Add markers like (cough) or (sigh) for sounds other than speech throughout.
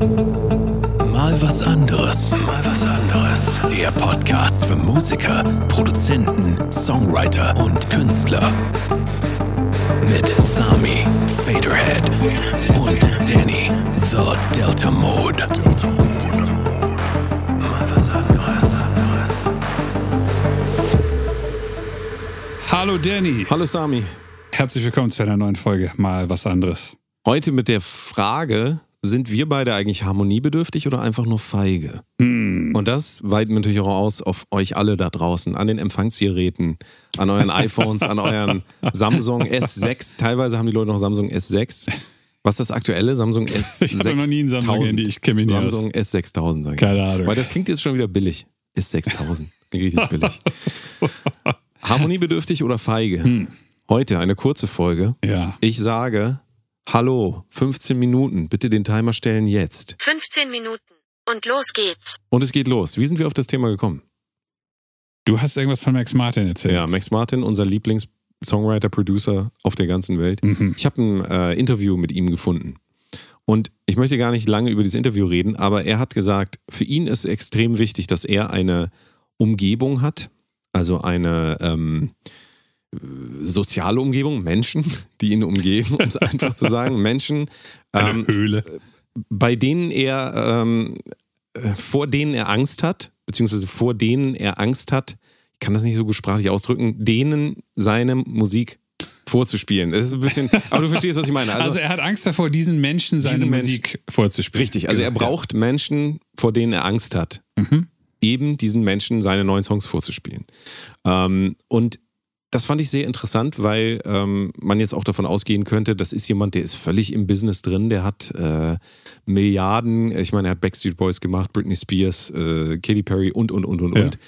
Mal was anderes. Mal was anderes. Der Podcast für Musiker, Produzenten, Songwriter und Künstler. Mit Sami, Faderhead und Danny, The Delta Mode. Delta Mode. Mal was anderes. Hallo Danny. Hallo Sami. Herzlich willkommen zu einer neuen Folge. Mal was anderes. Heute mit der Frage, sind wir beide eigentlich harmoniebedürftig oder einfach nur feige? Hm. Und das weiten wir natürlich auch aus auf euch alle da draußen, an den Empfangsgeräten, an euren iPhones, an euren Samsung S6. Teilweise haben die Leute noch Samsung S6. Was ist das aktuelle? Samsung S6000. (laughs) Ich hatte noch nie ein Samsung-Handy, ich kenne mich nicht aus. Samsung S6000, sag ich. Keine Ahnung. Weil das klingt jetzt schon wieder billig. S6000. Richtig billig. (laughs) Harmoniebedürftig oder feige? Hm. Heute eine kurze Folge. Ja. Ich sage, hallo, 15 Minuten, bitte den Timer stellen jetzt. 15 Minuten. Und los geht's. Und es geht los. Wie sind wir auf das Thema gekommen? Du hast irgendwas von Max Martin erzählt. Ja, Max Martin, unser Lieblings-Songwriter, Producer auf der ganzen Welt. Mhm. Ich habe ein äh, Interview mit ihm gefunden. Und ich möchte gar nicht lange über dieses Interview reden, aber er hat gesagt, für ihn ist extrem wichtig, dass er eine Umgebung hat, also eine ähm, soziale Umgebung, Menschen, (laughs) die ihn umgeben, um es (laughs) einfach zu sagen, Menschen, Eine ähm, Höhle. bei denen er, ähm, äh, vor denen er Angst hat, beziehungsweise vor denen er Angst hat, ich kann das nicht so gut sprachlich ausdrücken, denen seine Musik vorzuspielen. Das ist ein bisschen, (laughs) aber du verstehst, was ich meine. Also, er hat Angst davor, diesen Menschen seine Diesen Musik vorzuspielen. Richtig, also er Genau, braucht Menschen, vor denen er Angst hat, Mhm. eben diesen Menschen seine neuen Songs vorzuspielen. Ähm, und das fand ich sehr interessant, weil ähm, man jetzt auch davon ausgehen könnte, das ist jemand, der ist völlig im Business drin, der hat äh, Milliarden, ich meine, er hat Backstreet Boys gemacht, Britney Spears, äh, Katy Perry und, und, und, und, Ja. und.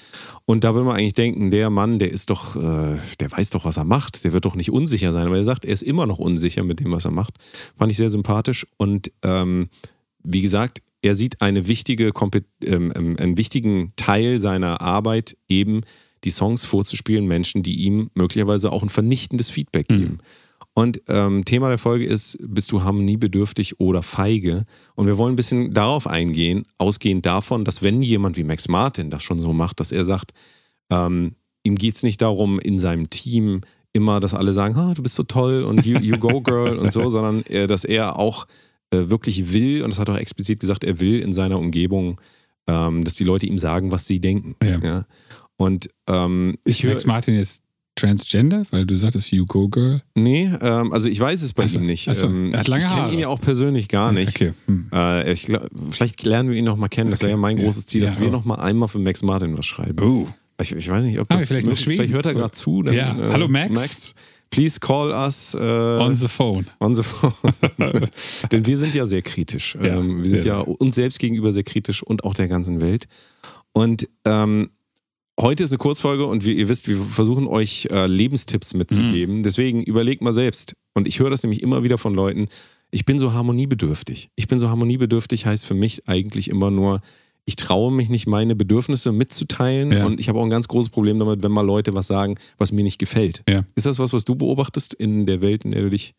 Und da würde man eigentlich denken, der Mann, der ist doch, äh, der weiß doch, was er macht, der wird doch nicht unsicher sein. Aber er sagt, er ist immer noch unsicher mit dem, was er macht. Fand ich sehr sympathisch und ähm, wie gesagt, er sieht eine wichtige, ähm, ähm, einen wichtigen Teil seiner Arbeit eben, die Songs vorzuspielen, Menschen, die ihm möglicherweise auch ein vernichtendes Feedback geben. Und ähm, Thema der Folge ist, bist du harmoniebedürftig oder feige? Und wir wollen ein bisschen darauf eingehen, ausgehend davon, dass wenn jemand wie Max Martin das schon so macht, dass er sagt, ähm, ihm geht es nicht darum, in seinem Team immer, dass alle sagen, ah, du bist so toll und you, you go girl und so, (laughs) sondern äh, dass er auch äh, wirklich will, und das hat er auch explizit gesagt, er will in seiner Umgebung, ähm, dass die Leute ihm sagen, was sie denken. Ja. Und ähm, Ist ich höre, Max Martin jetzt Transgender? Weil du sagtest, you go girl. nee, ähm, also ich weiß es bei Ach so, ihm nicht. ach so, Ähm, er hat ich lange ich kenne ihn ja auch persönlich gar nicht. Okay. Hm. Äh, ich vielleicht lernen wir ihn noch mal kennen. Das Okay, wäre ja mein ja. großes Ziel, dass Ja, wir oh. noch mal einmal für Max Martin was schreiben. Oh. Ich, ich weiß nicht, ob Ah, das vielleicht möglich ist. Vielleicht hört er gerade zu. Dann, Ja. Hallo, Max. please call us äh, On the phone. on the phone. (laughs) (laughs) Denn wir sind ja sehr kritisch. Ja, ähm, wir sind ja uns selbst gegenüber sehr kritisch und auch der ganzen Welt. Und ähm, heute ist eine Kurzfolge und wie ihr wisst, wir versuchen euch äh, Lebenstipps mitzugeben. Mhm. Deswegen überlegt mal selbst. Und ich höre das nämlich immer wieder von Leuten. Ich bin so harmoniebedürftig. Ich bin so harmoniebedürftig heißt für mich eigentlich immer nur, ich traue mich nicht, meine Bedürfnisse mitzuteilen. Ja. Und ich habe auch ein ganz großes Problem damit, wenn mal Leute was sagen, was mir nicht gefällt. Ja. Ist das was, was du beobachtest in der Welt, in der du dich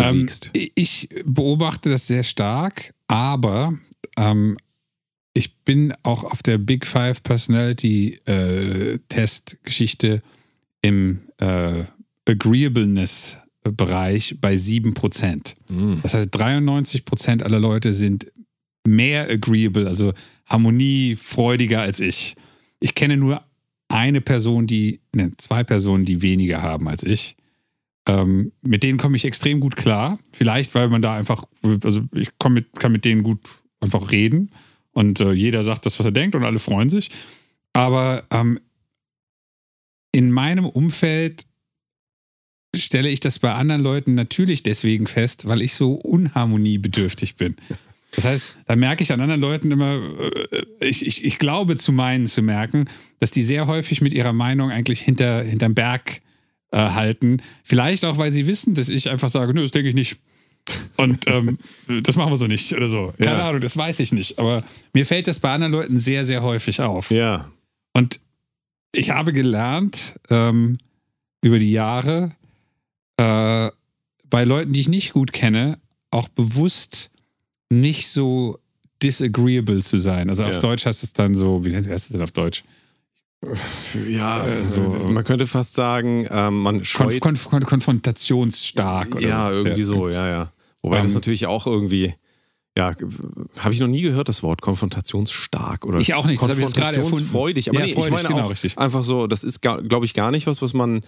Ähm, bewegst? ich beobachte das sehr stark, aber ähm, ich bin auch auf der Big Five Personality äh, Test Geschichte im äh, Agreeableness Bereich bei 7%. Mhm. Das heißt, 93% aller Leute sind mehr agreeable, also harmoniefreudiger als ich. Ich kenne nur eine Person, die, ne, zwei Personen, die weniger haben als ich. Ähm, mit denen komme ich extrem gut klar. Vielleicht, weil man da einfach, also ich mit, kann mit denen gut einfach reden und äh, jeder sagt das, was er denkt und alle freuen sich. Aber ähm, in meinem Umfeld stelle ich das bei anderen Leuten natürlich deswegen fest, weil ich so unharmoniebedürftig bin. Das heißt, da merke ich an anderen Leuten immer, äh, ich, ich, ich glaube zu meinen zu merken, dass die sehr häufig mit ihrer Meinung eigentlich hinter, hinterm Berg äh, halten. Vielleicht auch, weil sie wissen, dass ich einfach sage, nö, das denke ich nicht. Und ähm, das machen wir so nicht oder so. Keine Ja. Ahnung, das weiß ich nicht. Aber mir fällt das bei anderen Leuten sehr, sehr häufig auf. Ja. Und ich habe gelernt ähm, über die Jahre, äh, bei Leuten, die ich nicht gut kenne, auch bewusst nicht so disagreeable zu sein. Also auf Ja. Deutsch heißt es dann so, wie heißt es denn auf Deutsch? Ja, Also- man könnte fast sagen, ähm, man scheut. konf konf konfrontationsstark oder ja, so. irgendwie so, ja, ja. Wobei das Ähm, natürlich auch irgendwie, ja, habe ich noch nie gehört, das Wort konfrontationsstark oder Ich auch nicht, das konfrontationsfreudig. Aber Ja, nee, freudig, ich meine genau, auch richtig. einfach so, das ist, glaube ich, gar nicht was, was man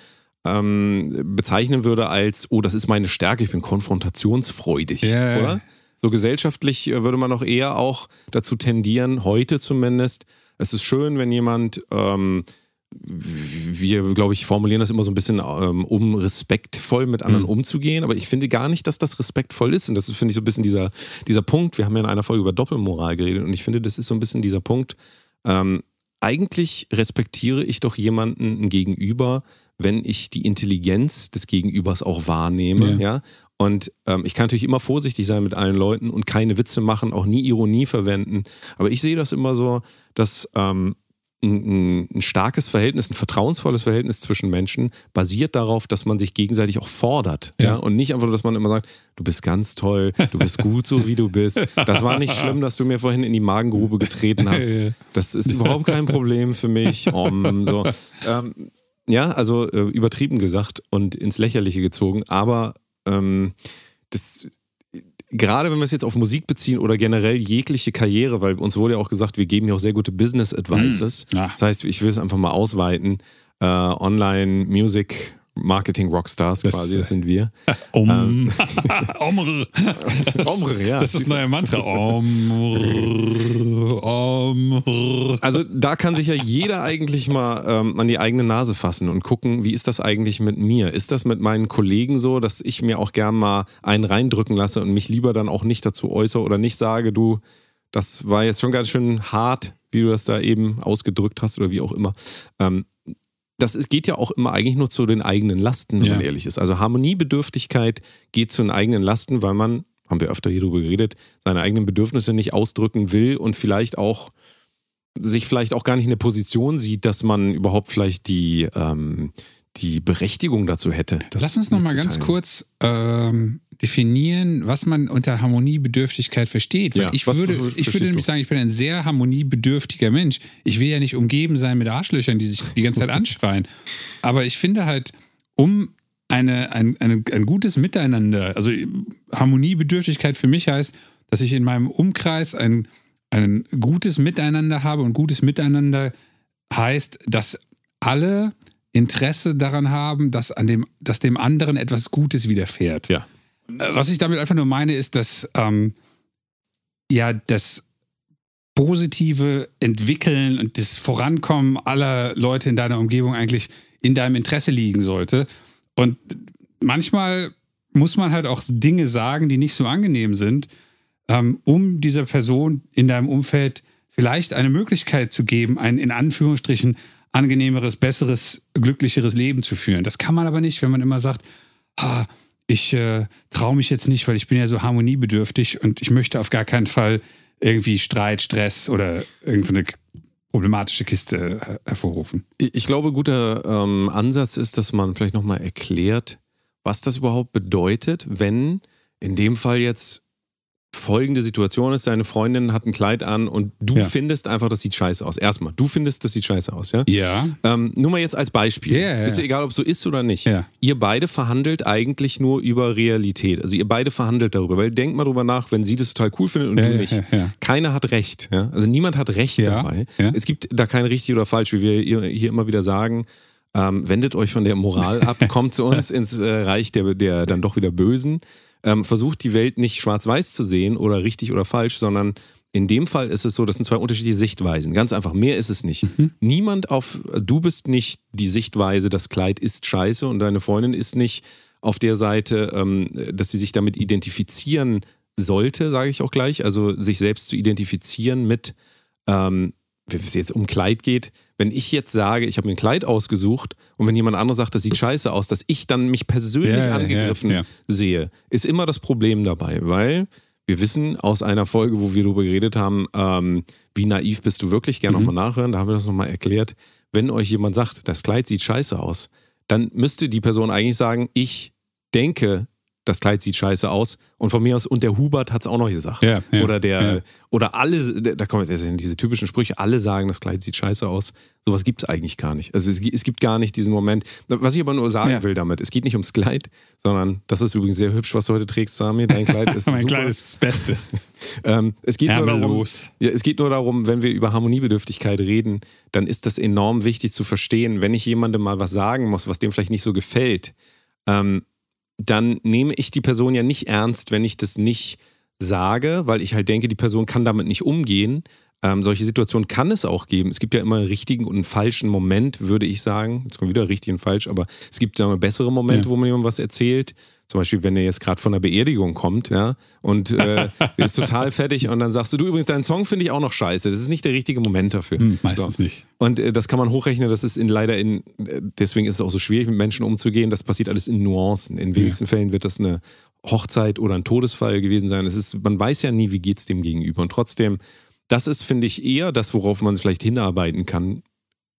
ähm, bezeichnen würde als, oh, das ist meine Stärke, ich bin konfrontationsfreudig, Ja, ja. oder? So gesellschaftlich äh, würde man doch eher auch dazu tendieren, heute zumindest, es ist schön, wenn jemand ähm, wir, glaube ich, formulieren das immer so ein bisschen, ähm, um respektvoll mit anderen Mhm. umzugehen. Aber ich finde gar nicht, dass das respektvoll ist. Und das ist, finde ich, so ein bisschen dieser, dieser Punkt. Wir haben ja in einer Folge über Doppelmoral geredet. Und ich finde, das ist so ein bisschen dieser Punkt. Ähm, eigentlich respektiere ich doch jemanden gegenüber, wenn ich die Intelligenz des Gegenübers auch wahrnehme. Ja. Ja. Und ähm, ich kann natürlich immer vorsichtig sein mit allen Leuten und keine Witze machen, auch nie Ironie verwenden. Aber ich sehe das immer so, dass ähm, ein, ein, starkes Verhältnis, ein vertrauensvolles Verhältnis zwischen Menschen basiert darauf, dass man sich gegenseitig auch fordert. Ja. Ja. Und nicht einfach, dass man immer sagt, du bist ganz toll, du bist gut so, wie du bist. Das war nicht schlimm, dass du mir vorhin in die Magengrube getreten (laughs) hast. Das ist überhaupt kein Problem für mich. Um, so. ähm, ja, also äh, übertrieben gesagt und ins Lächerliche gezogen. Aber ähm, das gerade wenn wir es jetzt auf Musik beziehen oder generell jegliche Karriere, weil uns wurde ja auch gesagt, wir geben ja auch sehr gute Business Advices. Ja. Das heißt, ich will es einfach mal ausweiten. Äh, Online, Music, Marketing, Rockstars Das- quasi, das sind wir. Om. Omr. Omr, ja. Das ist das neue Mantra. Omr. Omr. Also da kann sich ja jeder eigentlich mal ähm, an die eigene Nase fassen und gucken, wie ist das eigentlich mit mir? Ist das mit meinen Kollegen so, dass ich mir auch gern mal einen reindrücken lasse und mich lieber dann auch nicht dazu äußere oder nicht sage, du, das war jetzt schon ganz schön hart, wie du das da eben ausgedrückt hast oder wie auch immer. Ähm, das ist, geht ja auch immer eigentlich nur zu den eigenen Lasten, wenn Ja. man ehrlich ist. Also Harmoniebedürftigkeit geht zu den eigenen Lasten, weil man, haben wir öfter hier drüber geredet, seine eigenen Bedürfnisse nicht ausdrücken will und vielleicht auch sich vielleicht auch gar nicht in der Position sieht, dass man überhaupt vielleicht die, ähm, die Berechtigung dazu hätte. Lass uns noch mal ganz kurz ähm, definieren, was man unter Harmoniebedürftigkeit versteht. Weil Ja, ich würde, ich würde du? nämlich sagen, ich bin ein sehr harmoniebedürftiger Mensch. Ich will ja nicht umgeben sein mit Arschlöchern, die sich die ganze Zeit (laughs) anschreien. Aber ich finde halt, um eine, ein, eine, ein gutes Miteinander, also Harmoniebedürftigkeit für mich heißt, dass ich in meinem Umkreis ein, ein gutes Miteinander habe und gutes Miteinander heißt, dass alle Interesse daran haben, dass, an dem, dass dem anderen etwas Gutes widerfährt. Ja. Was ich damit einfach nur meine, ist, dass ähm, ja das positive Entwickeln und das Vorankommen aller Leute in deiner Umgebung eigentlich in deinem Interesse liegen sollte. Und manchmal muss man halt auch Dinge sagen, die nicht so angenehm sind, ähm, um dieser Person in deinem Umfeld vielleicht eine Möglichkeit zu geben, ein in Anführungsstrichen angenehmeres, besseres, glücklicheres Leben zu führen. Das kann man aber nicht, wenn man immer sagt, ah, ich äh, traue mich jetzt nicht, weil ich bin ja so harmoniebedürftig und ich möchte auf gar keinen Fall irgendwie Streit, Stress oder irgendeine problematische Kiste äh, hervorrufen. Ich glaube, guter ähm, Ansatz ist, dass man vielleicht nochmal erklärt, was das überhaupt bedeutet, wenn in dem Fall jetzt folgende Situation ist, deine Freundin hat ein Kleid an und du Ja. findest einfach, das sieht scheiße aus. Erstmal, du findest, das sieht scheiße aus, ja? Ja. Ähm, nur mal jetzt als Beispiel. Ja, ja, ja. Ist ja egal, ob es so ist oder nicht. Ja. Ihr beide verhandelt eigentlich nur über Realität. Also ihr beide verhandelt darüber. Weil denkt mal drüber nach, wenn sie das total cool findet und Ja, du nicht. ja. Keiner hat Recht. Ja? Also niemand hat Recht dabei. ja. Es gibt da kein richtig oder falsch, wie wir hier hier immer wieder sagen. Ähm, wendet euch von der Moral ab, (laughs) kommt zu uns ins äh, Reich der, der dann doch wieder Bösen. Ähm, versucht die Welt nicht schwarz-weiß zu sehen oder richtig oder falsch, sondern in dem Fall ist es so, das sind zwei unterschiedliche Sichtweisen. Ganz einfach, mehr ist es nicht. Niemand auf, du bist nicht die Sichtweise, das Kleid ist scheiße und deine Freundin ist nicht auf der Seite, ähm, dass sie sich damit identifizieren sollte, sage ich auch gleich. Also sich selbst zu identifizieren mit, ähm, wenn es jetzt um Kleid geht, wenn ich jetzt sage, ich habe mir ein Kleid ausgesucht und wenn jemand anderes sagt, das sieht scheiße aus, dass ich dann mich persönlich Ja, angegriffen ja, ja. sehe, ist immer das Problem dabei, weil wir wissen aus einer Folge, wo wir darüber geredet haben, ähm, wie naiv bist du wirklich, gerne nochmal nachhören, da haben wir das nochmal erklärt. Wenn euch jemand sagt, das Kleid sieht scheiße aus, dann müsste die Person eigentlich sagen, ich denke, das Kleid sieht scheiße aus. Und von mir aus, und der Hubert hat es auch noch gesagt. Ja, ja, oder der, ja. oder alle, da kommen das sind diese typischen Sprüche, alle sagen, das Kleid sieht scheiße aus. Sowas gibt es eigentlich gar nicht. Also es, es gibt gar nicht diesen Moment. Was ich aber nur sagen will damit, es geht nicht ums Kleid, sondern das ist übrigens sehr hübsch, was du heute trägst, Sami. Dein Kleid (laughs) ist mein super. Kleid ist das Beste. (laughs) Ähm, es, geht nur darum, es geht nur darum, wenn wir über Harmoniebedürftigkeit reden, dann ist das enorm wichtig zu verstehen, wenn ich jemandem mal was sagen muss, was dem vielleicht nicht so gefällt, ähm, dann nehme ich die Person ja nicht ernst, wenn ich das nicht sage, weil ich halt denke, die Person kann damit nicht umgehen. Ähm, solche Situationen kann es auch geben. Es gibt ja immer einen richtigen und einen falschen Moment, würde ich sagen. Jetzt kommt wieder richtig und falsch, aber es gibt sagen wir, bessere Momente, Ja. wo man jemandem was erzählt. Zum Beispiel, wenn er jetzt gerade von einer Beerdigung kommt, ja, und äh, (laughs) ist total fertig und dann sagst du, du übrigens, deinen Song finde ich auch noch scheiße. Das ist nicht der richtige Moment dafür. Hm, meistens nicht. Und äh, das kann man hochrechnen, das ist in leider in, deswegen ist es auch so schwierig, mit Menschen umzugehen. Das passiert alles in Nuancen. In wenigsten Fällen wird das eine Hochzeit oder ein Todesfall gewesen sein. Es ist, man weiß ja nie, wie geht es dem gegenüber. Und trotzdem, das ist, finde ich, eher das, worauf man vielleicht hinarbeiten kann,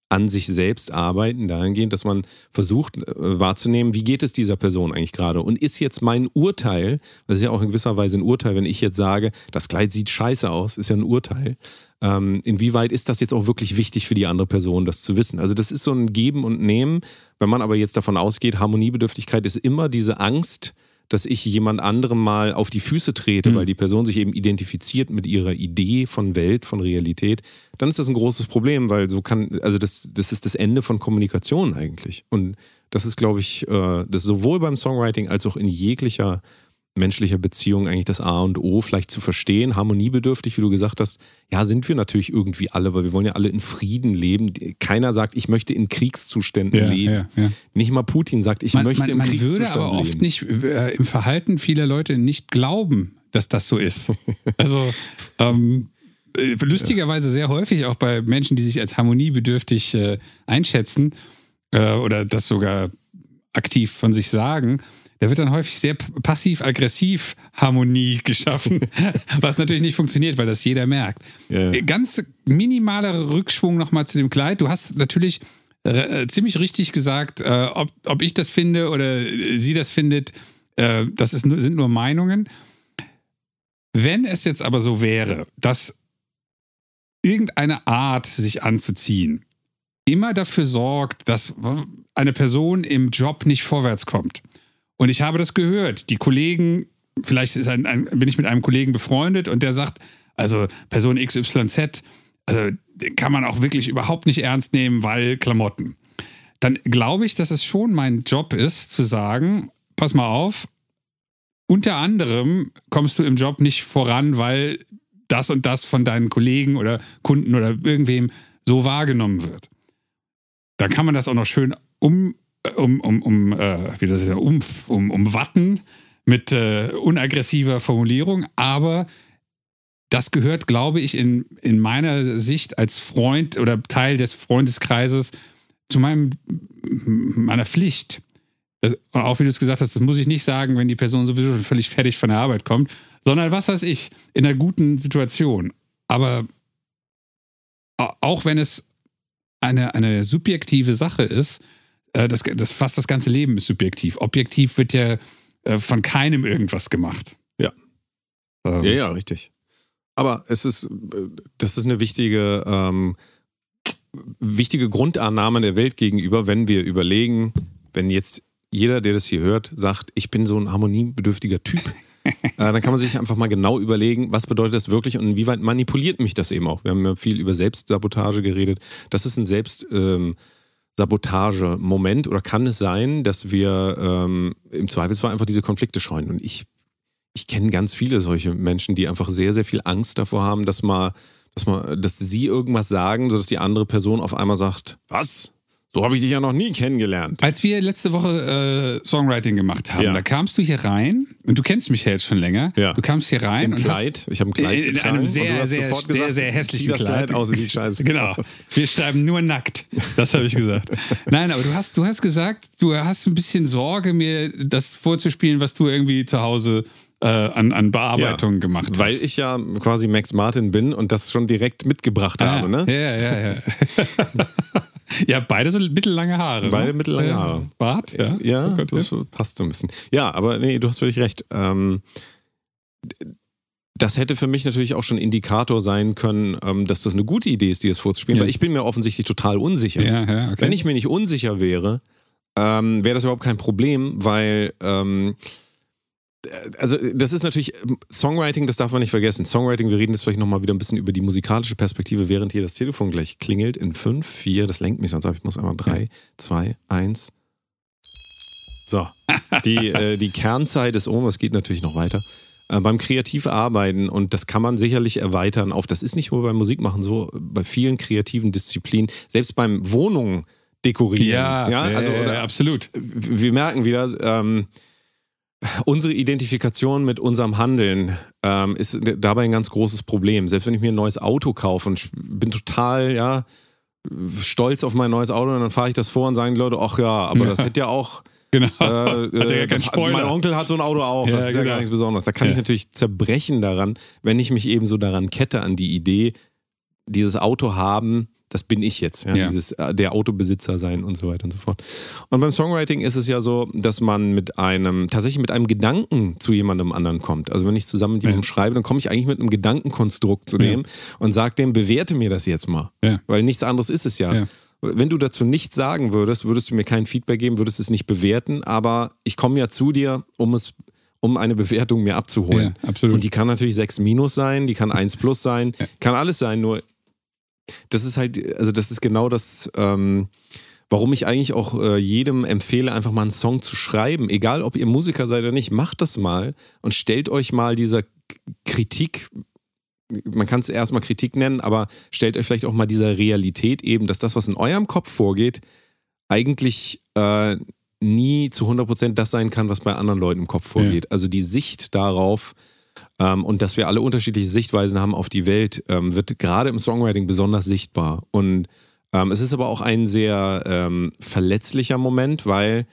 an sich selbst arbeiten, dahingehend, dass man versucht äh, wahrzunehmen, wie geht es dieser Person eigentlich gerade? Und ist jetzt mein Urteil, das ist ja auch in gewisser Weise ein Urteil, wenn ich jetzt sage, das Kleid sieht scheiße aus, ist ja ein Urteil. Ähm, inwieweit ist das jetzt auch wirklich wichtig für die andere Person, das zu wissen? Also das ist so ein Geben und Nehmen. Wenn man aber jetzt davon ausgeht, Harmoniebedürftigkeit ist immer diese Angst, dass ich jemand anderem mal auf die Füße trete, weil die Person sich eben identifiziert mit ihrer Idee von Welt, von Realität, dann ist das ein großes Problem, weil so kann, also das, das ist das Ende von Kommunikation eigentlich. Und das ist, glaube ich, äh, das ist sowohl beim Songwriting als auch in jeglicher menschlicher Beziehung eigentlich das A und O, vielleicht zu verstehen, harmoniebedürftig, wie du gesagt hast. Ja, sind wir natürlich irgendwie alle, weil wir wollen ja alle in Frieden leben. Keiner sagt, ich möchte in Kriegszuständen Ja, leben. ja, ja. Nicht mal Putin sagt, ich Man, möchte man, im man Kriegszustand würde aber oft leben. nicht äh, im Verhalten vieler Leute nicht glauben, dass das so ist. (laughs) Also ähm, äh, lustigerweise sehr häufig auch bei Menschen, die sich als harmoniebedürftig äh, einschätzen äh, oder das sogar aktiv von sich sagen. Da wird dann häufig sehr passiv-aggressiv Harmonie (laughs) geschaffen, was natürlich nicht funktioniert, weil das jeder merkt. Ja. Ganz minimaler Rückschwung nochmal zu dem Kleid. Du hast natürlich äh, ziemlich richtig gesagt, äh, ob, ob ich das finde oder äh, sie das findet, äh, das ist, sind nur Meinungen. Wenn es jetzt aber so wäre, dass irgendeine Art, sich anzuziehen, immer dafür sorgt, dass eine Person im Job nicht vorwärts kommt. Und ich habe das gehört. Die Kollegen, vielleicht ein, ein, bin ich mit einem Kollegen befreundet und der sagt, also Person XYZ, also kann man auch wirklich überhaupt nicht ernst nehmen, weil Klamotten. Dann glaube ich, dass es schon mein Job ist, zu sagen, pass mal auf, unter anderem kommst du im Job nicht voran, weil das und das von deinen Kollegen oder Kunden oder irgendwem so wahrgenommen wird. Da kann man das auch noch schön um, um, um, um, äh, wie das ist, um, um, umwatten mit äh, unaggressiver Formulierung, aber das gehört, glaube ich, in, in meiner Sicht als Freund oder Teil des Freundeskreises zu meinem, meiner Pflicht. Das, auch wie du es gesagt hast, das muss ich nicht sagen, wenn die Person sowieso schon völlig fertig von der Arbeit kommt, sondern was weiß ich, in einer guten Situation. Aber auch wenn es eine, eine subjektive Sache ist, äh, das, das, fast das ganze Leben ist subjektiv. Objektiv wird ja äh, von keinem irgendwas gemacht. Ja. Ähm, Ja, ja, richtig. Aber es ist, das ist eine wichtige, ähm, wichtige Grundannahme der Welt gegenüber, wenn wir überlegen, wenn jetzt jeder, der das hier hört, sagt, ich bin so ein harmoniebedürftiger Typ, (laughs) äh, dann kann man sich einfach mal genau überlegen, was bedeutet das wirklich und inwieweit manipuliert mich das eben auch. Wir haben ja viel über Selbstsabotage geredet. Das ist ein Selbst. Ähm, Sabotage-Moment oder kann es sein, dass wir ähm, im Zweifelsfall einfach diese Konflikte scheuen? Und ich, ich kenne ganz viele solche Menschen, die einfach sehr, sehr viel Angst davor haben, dass mal, dass mal, dass sie irgendwas sagen, sodass die andere Person auf einmal sagt, was? So habe ich dich ja noch nie kennengelernt. Als wir letzte Woche äh, Songwriting gemacht haben, Ja. da kamst du hier rein und du kennst mich ja jetzt schon länger. Ja. Du kamst hier rein Im und Kleid. Ich habe ein Kleid in, in getragen einem sehr, hast sehr, sofort sehr, gesagt, sehr hässlichen das Kleid aus, sieht scheiße (laughs) Genau. aus. Wir schreiben nur nackt. Das habe ich gesagt. Nein, aber du hast, du hast gesagt, du hast ein bisschen Sorge, mir das vorzuspielen, was du irgendwie zu Hause äh, an, an Bearbeitung Ja, gemacht hast. Weil ich ja quasi Max Martin bin und das schon direkt mitgebracht Ah, habe. Ne? Ja, ja, ja. (laughs) (laughs) Ja, beide so mittellange Haare. Beide ne? mittellange Haare. Bart, ja. Ja, Oh Gott, das passt so ein bisschen. Ja, aber nee, du hast völlig recht. Ähm, das hätte für mich natürlich auch schon Indikator sein können, ähm, dass das eine gute Idee ist, dir das vorzuspielen, Ja. weil ich bin mir offensichtlich total unsicher. ja, ja, okay. Wenn ich mir nicht unsicher wäre, ähm, wäre das überhaupt kein Problem, weil ähm, äh, also das ist natürlich ähm, Songwriting, das darf man nicht vergessen. Songwriting, wir reden jetzt vielleicht nochmal wieder ein bisschen über die musikalische Perspektive, während hier das Telefon gleich klingelt in 5, 4, das lenkt mich sonst ab. Ich muss einmal 3, 2, 1. So, die, (laughs) äh, die Kernzeit ist um, es geht natürlich noch weiter. Äh, beim Kreativarbeiten, und das kann man sicherlich erweitern auf, das ist nicht nur beim Musikmachen so, bei vielen kreativen Disziplinen, selbst beim Wohnungen dekorieren. ja, ja, also ja, ja, absolut. wir merken wieder, ähm, unsere Identifikation mit unserem Handeln ähm, ist dabei ein ganz großes Problem. Selbst wenn ich mir ein neues Auto kaufe und ich bin total, ja, stolz auf mein neues Auto und dann fahre ich das vor und sagen die Leute, ach ja, aber das hätte ja auch Genau. äh, (laughs) Hat ja äh, keinen Spoiler. mein Onkel hat so ein Auto auch, Ja, das ist ja genau. gar nichts Besonderes. Da kann Ja. ich natürlich zerbrechen daran, wenn ich mich eben so daran kette an die Idee, dieses Auto haben, das bin ich jetzt, ja, Ja. dieses äh, der Autobesitzer sein und so weiter und so fort. Und beim Songwriting ist es ja so, dass man mit einem tatsächlich mit einem Gedanken zu jemandem anderen kommt. Also wenn ich zusammen mit jemandem Ja. schreibe, dann komme ich eigentlich mit einem Gedankenkonstrukt zu Ja. dem und sage dem, bewerte mir das jetzt mal, Ja. weil nichts anderes ist es ja. Ja. Wenn du dazu nichts sagen würdest, würdest du mir kein Feedback geben, würdest es nicht bewerten, aber ich komme ja zu dir, um es um eine Bewertung mir abzuholen. Ja, absolut. Und die kann natürlich 6 minus sein, die kann 1 plus sein, kann alles sein, nur das ist halt, also das ist genau das, ähm, warum ich eigentlich auch äh, jedem empfehle, einfach mal einen Song zu schreiben. Egal, ob ihr Musiker seid oder nicht, macht das mal und stellt euch mal dieser Kritik, man kann es erstmal Kritik nennen, aber stellt euch vielleicht auch mal dieser Realität eben, dass das, was in eurem Kopf vorgeht, eigentlich äh, nie zu 100% das sein kann, was bei anderen Leuten im Kopf vorgeht. Also die Sicht darauf, ähm, und dass wir alle unterschiedliche Sichtweisen haben auf die Welt, ähm, wird gerade im Songwriting besonders sichtbar. Und ähm, es ist aber auch ein sehr ähm, verletzlicher Moment, weil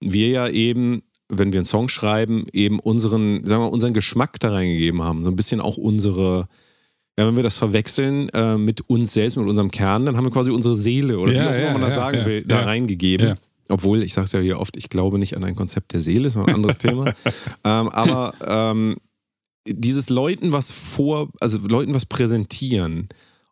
wir ja eben, wenn wir einen Song schreiben, eben unseren, sagen wir, unseren Geschmack da reingegeben haben. So ein bisschen auch unsere, ja, wenn wir das verwechseln äh, mit uns selbst, mit unserem Kern, dann haben wir quasi unsere Seele oder Ja, wie auch immer ja, man das ja, sagen ja, will, da reingegeben. Obwohl, ich sage es ja hier oft, ich glaube nicht an ein Konzept der Seele, ist ein anderes (laughs) Thema. Ähm, aber ähm, dieses Leuten was vor, also Leuten was präsentieren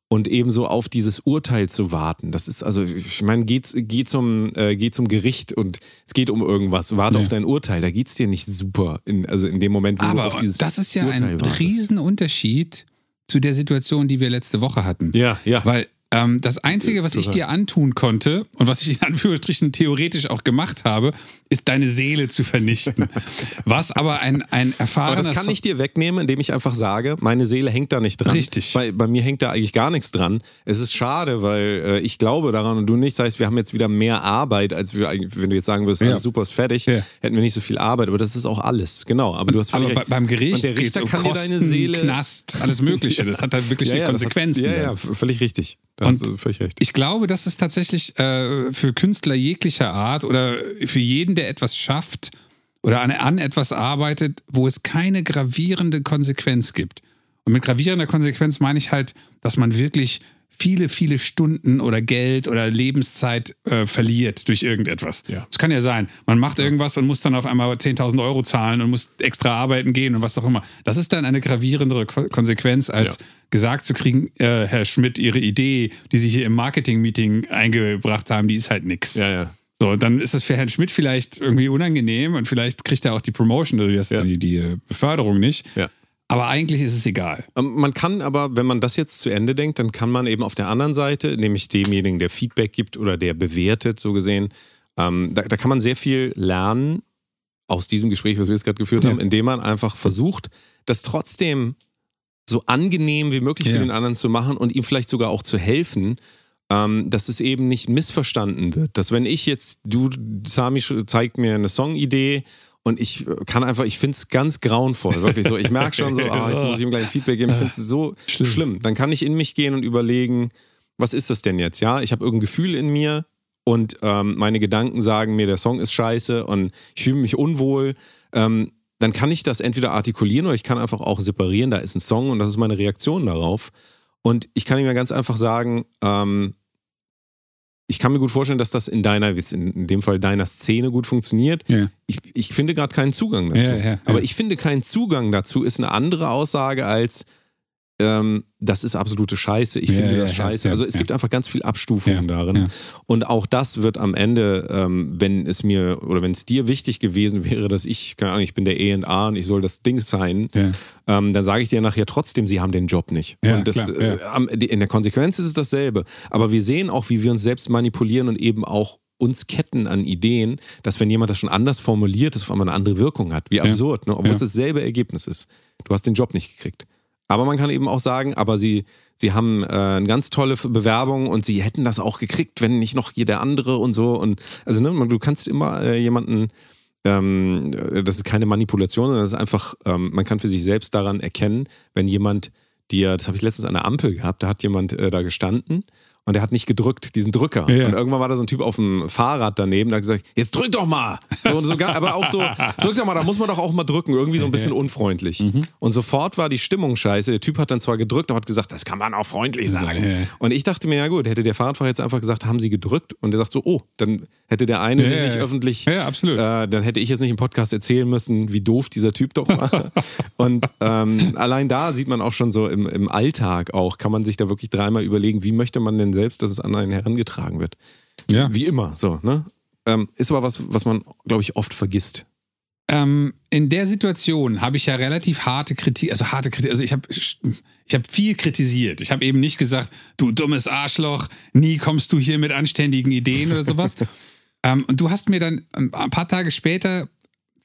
und ebenso auf dieses Urteil zu warten, das ist, also ich meine, geh, geh, zum, äh, geh zum Gericht und es geht um irgendwas, warte Ja. auf dein Urteil, da geht es dir nicht super, in, also in dem Moment, wo du Aber auf dieses das ist ja Urteil ein wartest. Riesenunterschied zu der Situation, die wir letzte Woche hatten. Ja, ja. Weil ähm, das Einzige, was ich dir antun konnte und was ich in Anführungsstrichen theoretisch auch gemacht habe, ist deine Seele zu vernichten. (laughs) was aber ein, ein Aber erfahrener das kann ich dir wegnehmen, indem ich einfach sage, meine Seele hängt da nicht dran. Richtig. Bei, bei mir hängt da eigentlich gar nichts dran. Es ist schade, weil äh, ich glaube daran und du nicht. Das heißt, wir haben jetzt wieder mehr Arbeit, als wir eigentlich, wenn du jetzt sagen würdest, Ja. alles super ist fertig, Ja. hätten wir nicht so viel Arbeit. Aber das ist auch alles. Genau. Aber du hast völlig aber bei, beim Gericht und der Richter um kann Kosten, dir deine Seele. Knast, alles Mögliche. (laughs) Das hat halt wirklich ja, ja, das hat- Konsequenzen. Ja, ja, völlig richtig. Und du völlig recht. Ich glaube, das ist tatsächlich äh, für Künstler jeglicher Art oder für jeden, der etwas schafft oder an, an etwas arbeitet, wo es keine gravierende Konsequenz gibt. Und mit gravierender Konsequenz meine ich halt, dass man wirklich viele, viele Stunden oder Geld oder Lebenszeit äh, verliert durch irgendetwas. Ja. Das kann ja sein. Man macht irgendwas und muss dann auf einmal 10.000 Euro zahlen und muss extra arbeiten gehen und was auch immer. Das ist dann eine gravierendere Ko Konsequenz, als Ja. gesagt zu kriegen, äh, Herr Schmidt, Ihre Idee, die Sie hier im Marketing-Meeting eingebracht haben, die ist halt nix. Ja, ja. So, dann ist das für Herrn Schmidt vielleicht irgendwie unangenehm und vielleicht kriegt er auch die Promotion Ja. die, die äh, Beförderung nicht. Ja. Aber eigentlich ist es egal. Ähm, Man kann aber, wenn man das jetzt zu Ende denkt, dann kann man eben auf der anderen Seite, nämlich demjenigen, der Feedback gibt oder der bewertet, so gesehen, ähm, da, da kann man sehr viel lernen aus diesem Gespräch, was wir jetzt gerade geführt Ja. haben, indem man einfach versucht, das trotzdem so angenehm wie möglich für Ja. den anderen zu machen und ihm vielleicht sogar auch zu helfen, ähm, dass es eben nicht missverstanden wird. Dass wenn ich jetzt, du, Sami zeigt mir eine Songidee und ich äh, kann einfach, ich finde es ganz grauenvoll, wirklich so. Ich merke schon so, (laughs) ah, jetzt muss ich ihm gleich ein Feedback geben, ich finde es so Schlimm. schlimm. Dann kann ich in mich gehen und überlegen, was ist das denn jetzt? Ja, ich habe irgendein Gefühl in mir und ähm, meine Gedanken sagen mir, der Song ist scheiße und ich fühle mich unwohl. Ähm, dann kann ich das entweder artikulieren oder ich kann einfach auch separieren. Da ist ein Song und das ist meine Reaktion darauf. Und ich kann ihm ja ganz einfach sagen, ähm, ich kann mir gut vorstellen, dass das in deiner, in, dem Fall deiner Szene gut funktioniert. Ja. Ich, ich finde gerade keinen Zugang dazu. Ja, ja, Aber ich finde, keinen Zugang dazu ist eine andere Aussage als, ähm, das ist absolute Scheiße, ich Ja, finde ja, das ja, scheiße. ja, also es ja. gibt einfach ganz viel Abstufungen Ja, darin. ja. Und auch das wird am Ende, ähm, wenn es mir oder wenn es dir wichtig gewesen wäre, dass ich, keine Ahnung, ich bin der E&A und ich soll das Ding sein, Ja. ähm, dann sage ich dir nachher trotzdem, sie haben den Job nicht. Ja, und das, klar, äh, ja. in der Konsequenz ist es dasselbe. Aber wir sehen auch, wie wir uns selbst manipulieren und eben auch uns ketten an Ideen, dass wenn jemand das schon anders formuliert, das auf einmal eine andere Wirkung hat. Wie absurd, ne? obwohl Ja. es dasselbe Ergebnis ist. Du hast den Job nicht gekriegt. Aber man kann eben auch sagen, aber sie, sie haben äh, eine ganz tolle Bewerbung und sie hätten das auch gekriegt, wenn nicht noch jeder andere und so. Und also ne, man- du kannst immer äh, jemanden, ähm, äh, das ist keine Manipulation, sondern das ist einfach, ähm, man kann für sich selbst daran erkennen, wenn jemand dir, das habe ich letztens an der Ampel gehabt, da hat jemand äh, da gestanden und der hat nicht gedrückt, diesen Drücker. Ja. Und irgendwann war da so ein Typ auf dem Fahrrad daneben, der hat gesagt, jetzt drück doch mal. So, und so, aber auch so, drück doch mal, da muss man doch auch mal drücken, irgendwie so ein bisschen unfreundlich. Mhm. Und sofort war die Stimmung scheiße. Der Typ hat dann zwar gedrückt, aber hat gesagt, das kann man auch freundlich sagen. Ja. Und ich dachte mir, ja gut, hätte der Fahrradfahrer jetzt einfach gesagt, haben Sie gedrückt? Und der sagt so, oh, dann hätte der eine Ja, sich nicht öffentlich, Ja, absolut. Äh, dann hätte ich jetzt nicht im Podcast erzählen müssen, wie doof dieser Typ doch war. (laughs) Und ähm, allein da sieht man auch schon so im, im Alltag auch, kann man sich da wirklich dreimal überlegen, wie möchte man denn selbst, dass es an einen herangetragen wird. Ja. Wie immer, so, ne? Ähm, ist aber was, was man, glaube ich, oft vergisst. Ähm, in der Situation habe ich ja relativ harte Kritik, also harte Kritik, also ich habe ich habe viel kritisiert. Ich habe eben nicht gesagt, du dummes Arschloch, nie kommst du hier mit anständigen Ideen oder sowas. (laughs) ähm, und du hast mir dann ein paar Tage später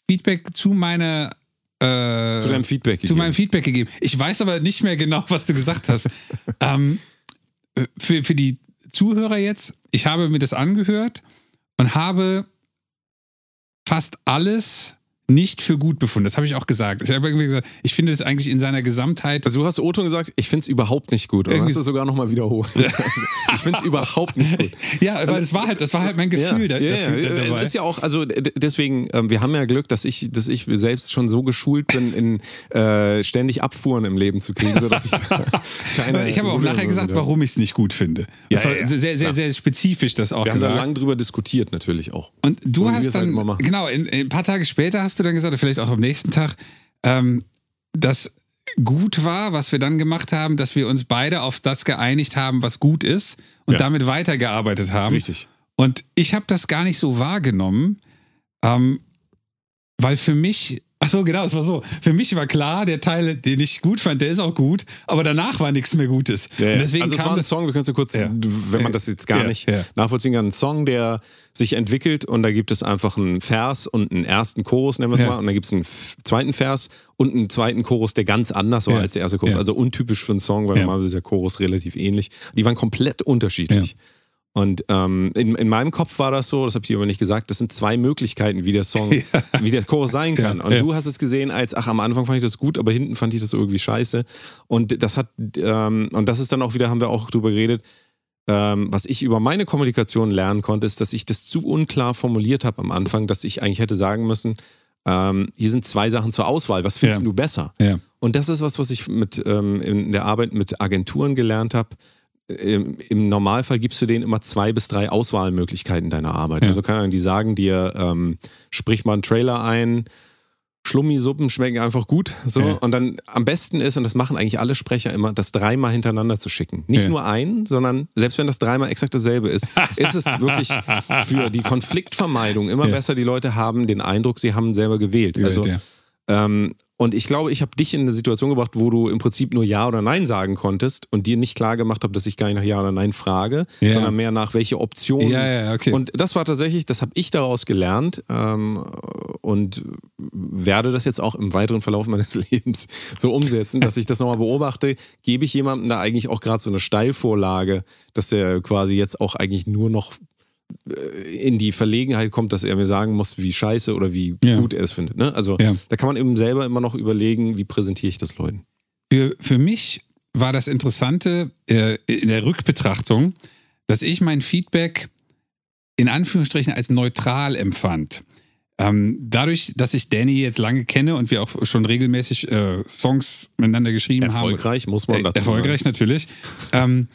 Feedback zu meiner äh, Zu deinem Feedback. zu meinem Feedback gegeben. Ich weiß aber nicht mehr genau, was du gesagt hast. (laughs) ähm, äh, für, für die Zuhörer jetzt, ich habe mir das angehört und habe fast alles nicht für gut befunden. Das habe ich auch gesagt. Ich habe irgendwie gesagt, ich finde es eigentlich in seiner Gesamtheit. Also du hast O-Ton gesagt, ich finde es überhaupt nicht gut. Und Irgendwie- hast du sogar nochmal wiederholt. (laughs) ich finde es überhaupt nicht gut. (laughs) ja, aber das war halt, das war halt mein Gefühl da, ja, dafür, ja, da, Es ist ja auch, also deswegen, ähm, wir haben ja Glück, dass ich, dass ich selbst schon so geschult bin, in äh, ständig Abfuhren im Leben zu kriegen, sodass ich da (laughs) keine ich habe auch nachher gesagt, warum ich es nicht gut finde. Das Ja, war ja, ja. sehr, sehr, sehr spezifisch das auch Wir haben da gesagt. lange drüber diskutiert, natürlich auch. Und du wir hast es halt dann, machen. genau, in, in ein paar Tage später hast du dann gesagt, oder vielleicht auch am nächsten Tag, ähm, dass gut war, was wir dann gemacht haben, dass wir uns beide auf das geeinigt haben, was gut ist und Ja. damit weitergearbeitet haben. Richtig. Und ich habe das gar nicht so wahrgenommen, ähm, weil für mich, ach so, genau, es war so, für mich war klar, der Teil, den ich gut fand, der ist auch gut, aber danach war nichts mehr Gutes. Und deswegen also es kam war ein das, Song, wir können es ja kurz, Ja. wenn man das jetzt gar Ja, nicht ja. nachvollziehen kann, ein Song, der sich entwickelt und da gibt es einfach einen Vers und einen ersten Chorus, nennen wir es Ja. mal, und da gibt es einen zweiten Vers und einen zweiten Chorus, der ganz anders war Ja. als der erste Chorus. Ja. Also untypisch für einen Song, weil Ja. normalerweise ist der Chorus relativ ähnlich. Die waren komplett unterschiedlich. Und ähm, in, in meinem Kopf war das so, das habe ich dir aber nicht gesagt, das sind zwei Möglichkeiten, wie der Song, (laughs) wie der Chorus sein kann. Ja, und ja. du hast es gesehen als, ach, am Anfang fand ich das gut, aber hinten fand ich das irgendwie scheiße. Und das hat, ähm, und das ist dann auch wieder, haben wir auch drüber geredet, ähm, was ich über meine Kommunikation lernen konnte, ist, dass ich das zu unklar formuliert habe am Anfang, dass ich eigentlich hätte sagen müssen, ähm, hier sind zwei Sachen zur Auswahl, was findest Ja. du besser? ja. Und das ist was, was ich mit, ähm, in der Arbeit mit Agenturen gelernt habe. Im, Normalfall gibst du denen immer zwei bis drei Auswahlmöglichkeiten deiner Arbeit. Ja. Also keine Ahnung, die sagen dir, ähm, sprich mal einen Trailer ein, Schlummisuppen schmecken einfach gut. So. Ja. Und dann am besten ist, und das machen eigentlich alle Sprecher immer, das dreimal hintereinander zu schicken. Nicht Ja. nur ein, sondern selbst wenn das dreimal exakt dasselbe ist, (laughs) ist es wirklich für die Konfliktvermeidung immer besser. Die Leute haben den Eindruck, sie haben selber gewählt. Also, ja. ähm, und ich glaube, ich habe dich in eine Situation gebracht, wo du im Prinzip nur Ja oder Nein sagen konntest und dir nicht klar gemacht habe, dass ich gar nicht nach Ja oder Nein frage, Ja. sondern mehr nach welche Optionen. Ja, ja, okay. Und das war tatsächlich, das habe ich daraus gelernt ähm, und werde das jetzt auch im weiteren Verlauf meines (laughs) Lebens so umsetzen, dass ich das nochmal beobachte. Gebe ich jemandem da eigentlich auch gerade so eine Steilvorlage, dass der quasi jetzt auch eigentlich nur noch in die Verlegenheit kommt, dass er mir sagen muss, wie scheiße oder wie Ja. gut er es findet. Ne? Also Ja. da kann man eben selber immer noch überlegen, wie präsentiere ich das Leuten. Für, für mich war das Interessante äh, in der Rückbetrachtung, dass ich mein Feedback in Anführungsstrichen als neutral empfand. Ähm, dadurch, dass ich Danny jetzt lange kenne und wir auch schon regelmäßig äh, Songs miteinander geschrieben haben. Erfolgreich, muss man Äh, dazu Erfolgreich natürlich. ähm,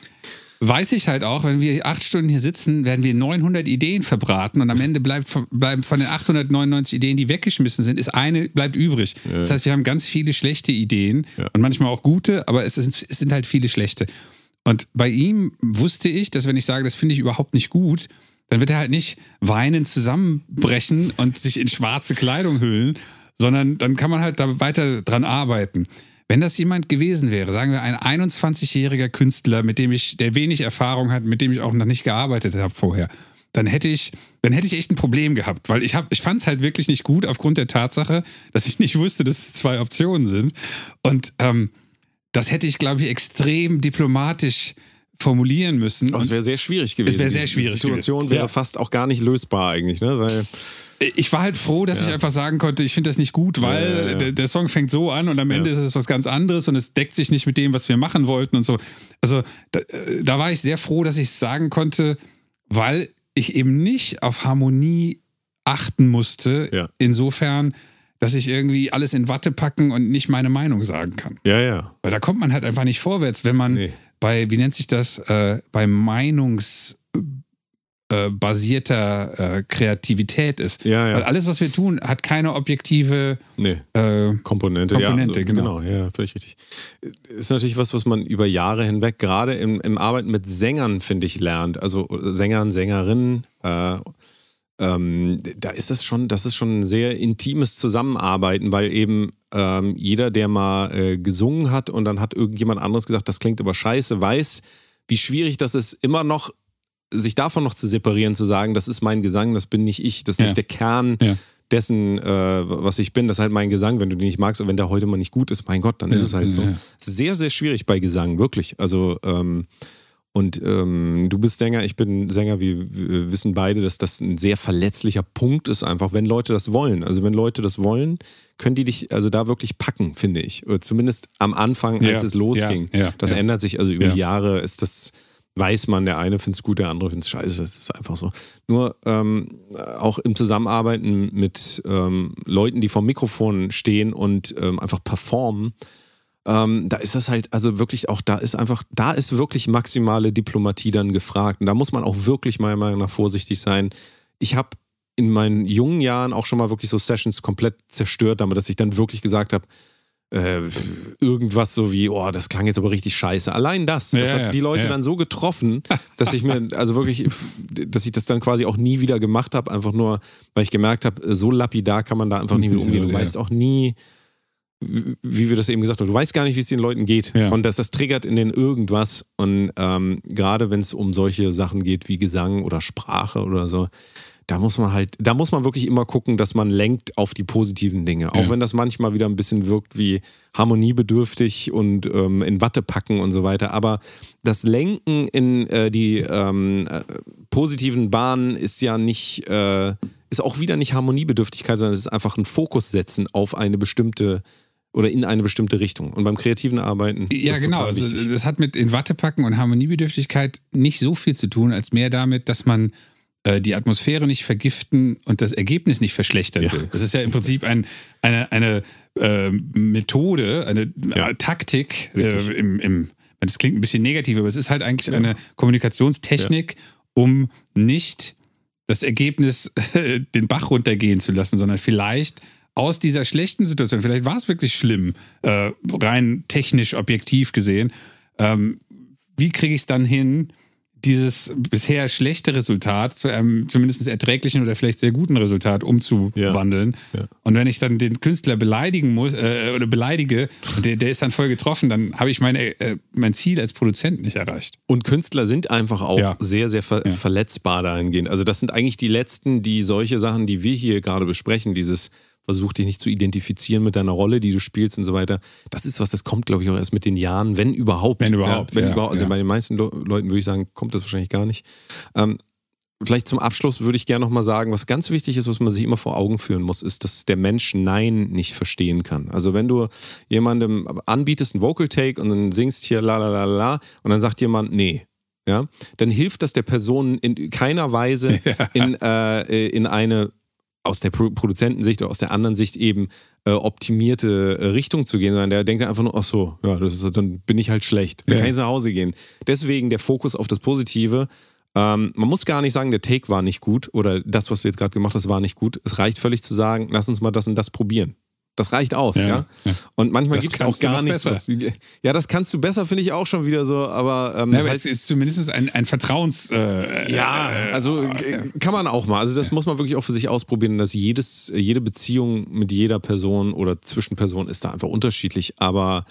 weiß ich halt auch, wenn wir acht Stunden hier sitzen, werden wir 900 Ideen verbraten und am Ende bleibt von, bleiben von den 899 Ideen, die weggeschmissen sind, ist eine bleibt übrig. Das heißt, wir haben ganz viele schlechte Ideen Ja. und manchmal auch gute, aber es, ist, es sind halt viele schlechte. Und bei ihm wusste ich, dass wenn ich sage, das finde ich überhaupt nicht gut, dann wird er halt nicht weinend zusammenbrechen und sich in schwarze Kleidung hüllen, sondern dann kann man halt da weiter dran arbeiten. Wenn das jemand gewesen wäre, sagen wir ein 21-jähriger Künstler, mit dem ich, der wenig Erfahrung hat, mit dem ich auch noch nicht gearbeitet habe vorher, dann hätte ich, dann hätte ich echt ein Problem gehabt, weil ich habe, ich fand es halt wirklich nicht gut aufgrund der Tatsache, dass ich nicht wusste, dass es zwei Optionen sind. Und ähm, das hätte ich, glaube ich, extrem diplomatisch formulieren müssen. Aber es wäre sehr schwierig gewesen. wäre sehr Die schwierig Situation gewesen. wäre Ja. fast auch gar nicht lösbar eigentlich, ne? Weil ich war halt froh, dass ich einfach sagen konnte, ich finde das nicht gut, weil Ja, ja, ja. Der, der Song fängt so an und am Ende ist es was ganz anderes und es deckt sich nicht mit dem, was wir machen wollten und so. Also da, äh, da war ich sehr froh, dass ich es sagen konnte, weil ich eben nicht auf Harmonie achten musste. Ja. Insofern, dass ich irgendwie alles in Watte packen und nicht meine Meinung sagen kann. ja, ja. Weil da kommt man halt einfach nicht vorwärts, wenn man Nee. Bei, wie nennt sich das, äh, bei Meinungs äh, basierter äh, Kreativität ist. Ja, ja. Weil alles, was wir tun, hat keine objektive Nee. äh, Komponente, Komponente, ja, genau. genau. Ja, völlig richtig. Ist natürlich was, was man über Jahre hinweg, gerade im, im Arbeiten mit Sängern, finde ich, lernt. Also Sängern, Sängerinnen, äh, ähm, da ist das schon, das ist schon ein sehr intimes Zusammenarbeiten, weil eben ähm, jeder, der mal äh, gesungen hat und dann hat irgendjemand anderes gesagt, das klingt aber scheiße, weiß, wie schwierig das ist, immer noch sich davon noch zu separieren, zu sagen, das ist mein Gesang, das bin nicht ich, das ist Ja. nicht der Kern Ja. dessen, äh, was ich bin. Das ist halt mein Gesang. Wenn du den nicht magst und wenn der heute mal nicht gut ist, mein Gott, dann ist Ja, es halt so. Sehr, sehr schwierig bei Gesang, wirklich. Also, ähm, und ähm, du bist Sänger, ich bin Sänger, wir, wir wissen beide, dass das ein sehr verletzlicher Punkt ist, einfach, wenn Leute das wollen. Also, wenn Leute das wollen, können die dich also da wirklich packen, finde ich. Oder zumindest am Anfang, als Ja, es losging. ja, ja, das ändert sich, also über Jahre ist das, weiß man, der eine findet es gut, der andere findet es scheiße. Das ist einfach so. Nur ähm, auch im Zusammenarbeiten mit ähm, Leuten, die vor Mikrofon stehen und ähm, einfach performen, ähm, da ist das halt, also wirklich auch, da ist einfach, da ist wirklich maximale Diplomatie dann gefragt. Und da muss man auch wirklich meiner Meinung nach vorsichtig sein. Ich habe in meinen jungen Jahren auch schon mal wirklich so Sessions komplett zerstört, damit dass ich dann wirklich gesagt habe, äh, irgendwas so wie, oh, das klang jetzt aber richtig scheiße. Allein das, das Ja, hat die Leute ja. dann so getroffen, dass ich mir, (laughs) also wirklich, dass ich das dann quasi auch nie wieder gemacht habe, einfach nur, weil ich gemerkt habe, so lapidar kann man da einfach nicht mit umgehen. Du weißt auch nie, wie wir das eben gesagt haben, du weißt gar nicht, wie es den Leuten geht. Ja. Und dass das triggert in denen irgendwas. Und ähm, gerade wenn es um solche Sachen geht wie Gesang oder Sprache oder so, da muss man halt, da muss man wirklich immer gucken, dass man lenkt auf die positiven Dinge. Auch Ja. wenn das manchmal wieder ein bisschen wirkt wie harmoniebedürftig und ähm, in Watte packen und so weiter. Aber das Lenken in äh, die ähm, äh, positiven Bahnen ist ja nicht, äh, ist auch wieder nicht Harmoniebedürftigkeit, sondern es ist einfach ein Fokus setzen auf eine bestimmte oder in eine bestimmte Richtung. Und beim kreativen Arbeiten. ist Ja, genau. Also, das hat mit in Watte packen und Harmoniebedürftigkeit nicht so viel zu tun, als mehr damit, dass man äh, die Atmosphäre nicht vergiften und das Ergebnis nicht verschlechtern Ja. will. Das ist ja im Prinzip ein, eine, eine äh, Methode, eine Ja. Taktik äh, im, im das klingt ein bisschen negativ, aber es ist halt eigentlich eine Kommunikationstechnik, um nicht das Ergebnis (laughs) den Bach runtergehen zu lassen, sondern vielleicht aus dieser schlechten Situation, vielleicht war es wirklich schlimm, äh, rein technisch objektiv gesehen, ähm, wie kriege ich es dann hin, dieses bisher schlechte Resultat zu einem zumindest erträglichen oder vielleicht sehr guten Resultat umzuwandeln. Ja, ja. Und wenn ich dann den Künstler beleidigen muss äh, oder beleidige der, der ist dann voll getroffen, dann habe ich meine, äh, mein Ziel als Produzent nicht erreicht. Und Künstler sind einfach auch Ja. sehr, sehr ver verletzbar dahingehend. Also das sind eigentlich die letzten, die solche Sachen, die wir hier gerade besprechen, dieses versuch dich nicht zu identifizieren mit deiner Rolle, die du spielst und so weiter. Das ist was, das kommt, glaube ich, auch erst mit den Jahren, wenn überhaupt. Wenn überhaupt, Ja, wenn ja, überhaupt. Also bei den meisten Le Leuten würde ich sagen, kommt das wahrscheinlich gar nicht. Ähm, vielleicht zum Abschluss würde ich gerne nochmal sagen, was ganz wichtig ist, was man sich immer vor Augen führen muss, ist, dass der Mensch Nein nicht verstehen kann. Also wenn du jemandem anbietest einen Vocal Take und dann singst hier la la la la und dann sagt jemand Nee. Ja, dann hilft das der Person in keiner Weise (laughs) in, äh, in eine aus der Pro Produzentensicht oder aus der anderen Sicht eben äh, optimierte äh, Richtung zu gehen, sondern der denkt einfach nur, ach so, ja, ist, dann bin ich halt schlecht. Dann Ja. kann ich nach Hause gehen. Deswegen der Fokus auf das Positive. Ähm, man muss gar nicht sagen, der Take war nicht gut oder das, was du jetzt gerade gemacht hast, war nicht gut. Es reicht völlig zu sagen, lass uns mal das und das probieren. Das reicht aus, ja. Ja, ja. Und manchmal gibt es auch gar nichts. Was, ja, das kannst du besser, finde ich auch schon wieder so, aber ähm, Ja, aber heißt, es ist zumindest ein, ein Vertrauens. Äh, ja, also äh, kann man auch mal. Also das muss man wirklich auch für sich ausprobieren, dass jedes, jede Beziehung mit jeder Person oder zwischen Personen ist da einfach unterschiedlich. Aber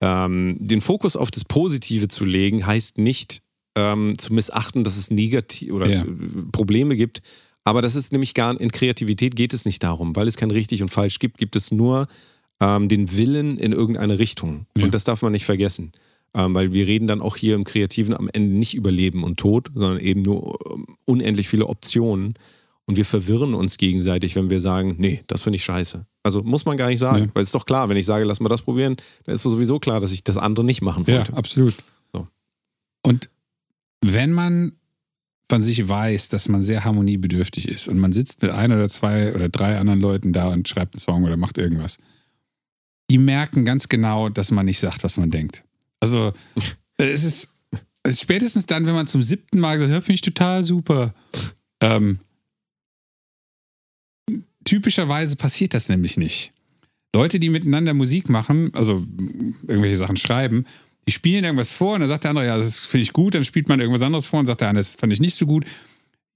ähm, den Fokus auf das Positive zu legen, heißt nicht ähm, zu missachten, dass es negativ oder äh, Probleme gibt. Aber das ist nämlich gar in Kreativität geht es nicht darum, weil es kein richtig und falsch gibt, gibt es nur ähm, den Willen in irgendeine Richtung. Ja. Und das darf man nicht vergessen. Ähm, weil wir reden dann auch hier im Kreativen am Ende nicht über Leben und Tod, sondern eben nur ähm, unendlich viele Optionen. Und wir verwirren uns gegenseitig, wenn wir sagen, nee, das finde ich scheiße. Also muss man gar nicht sagen, Ja. weil es ist doch klar, wenn ich sage, lass mal das probieren, dann ist es sowieso klar, dass ich das andere nicht machen ja, wollte. absolut. So. Und wenn man von sich weiß, dass man sehr harmoniebedürftig ist und man sitzt mit ein oder zwei oder drei anderen Leuten da und schreibt einen Song oder macht irgendwas, die merken ganz genau, dass man nicht sagt, was man denkt. Also (laughs) es ist, es ist spätestens dann, wenn man zum siebten Mal sagt, finde ich total super. Ähm, typischerweise passiert das nämlich nicht. Leute, die miteinander Musik machen, also irgendwelche Sachen schreiben, die spielen irgendwas vor und dann sagt der andere, ja, das finde ich gut, dann spielt man irgendwas anderes vor und sagt der andere, das fand ich nicht so gut.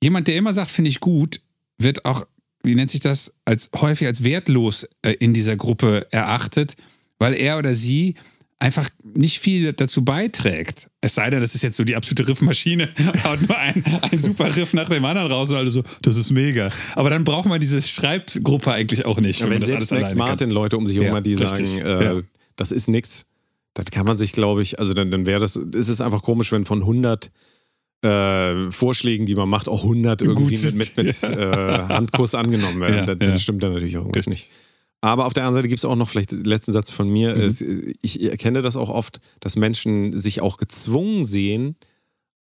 Jemand, der immer sagt, finde ich gut, wird auch, wie nennt sich das, als häufig als wertlos äh, in dieser Gruppe erachtet, weil er oder sie einfach nicht viel dazu beiträgt. Es sei denn, das ist jetzt so die absolute Riffmaschine, (laughs) haut nur ein, ein super Riff nach dem anderen raus und alle so, das ist mega. Aber dann braucht man diese Schreibgruppe eigentlich auch nicht. Ja, man wenn das selbst alles Max alleine kann. Martin Leute um sich herum Ja, die richtig. sagen, äh, Ja. das ist nix, dann kann man sich, glaube ich, also dann, dann wäre das, es ist einfach komisch, wenn von 100 äh, Vorschlägen, die man macht, auch 100 irgendwie Gut mit, mit, mit (laughs) äh, Handkuss angenommen werden. Ja, dann, dann ja. stimmt da natürlich irgendwas Richtig. nicht. Aber auf der anderen Seite gibt es auch noch vielleicht den letzten Satz von mir. Mhm. Es, ich erkenne das auch oft, dass Menschen sich auch gezwungen sehen,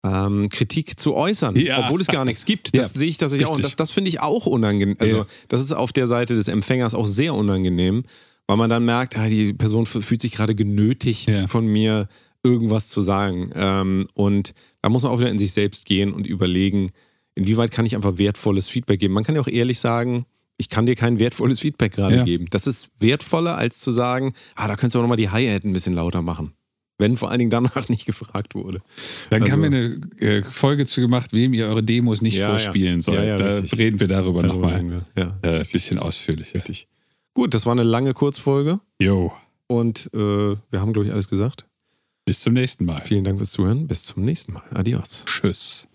ähm, Kritik zu äußern, Ja. obwohl es gar nichts gibt. Das Ja, sehe ich tatsächlich auch. Und das, das finde ich auch unangenehm. Also, Ja. das ist auf der Seite des Empfängers auch sehr unangenehm, weil man dann merkt, ah, die Person fühlt sich gerade genötigt, Ja. von mir irgendwas zu sagen. Ähm, und da muss man auch wieder in sich selbst gehen und überlegen, inwieweit kann ich einfach wertvolles Feedback geben. Man kann ja auch ehrlich sagen, ich kann dir kein wertvolles Feedback gerade Ja. geben. Das ist wertvoller, als zu sagen, ah, da könntest du auch nochmal die Hi-Hat ein bisschen lauter machen. Wenn vor allen Dingen danach (laughs) nicht gefragt wurde. Dann Also- haben wir eine äh, Folge zu gemacht, wem ihr eure Demos nicht Ja, vorspielen ja. sollt. Da richtig. reden wir darüber, Darüber nochmal. ein bisschen ausführlicher. richtig. Gut, das war eine lange Kurzfolge Jo, und äh, wir haben, glaube ich, alles gesagt. bis zum nächsten Mal. Vielen Dank fürs Zuhören. Bis zum nächsten Mal. Adios. Tschüss.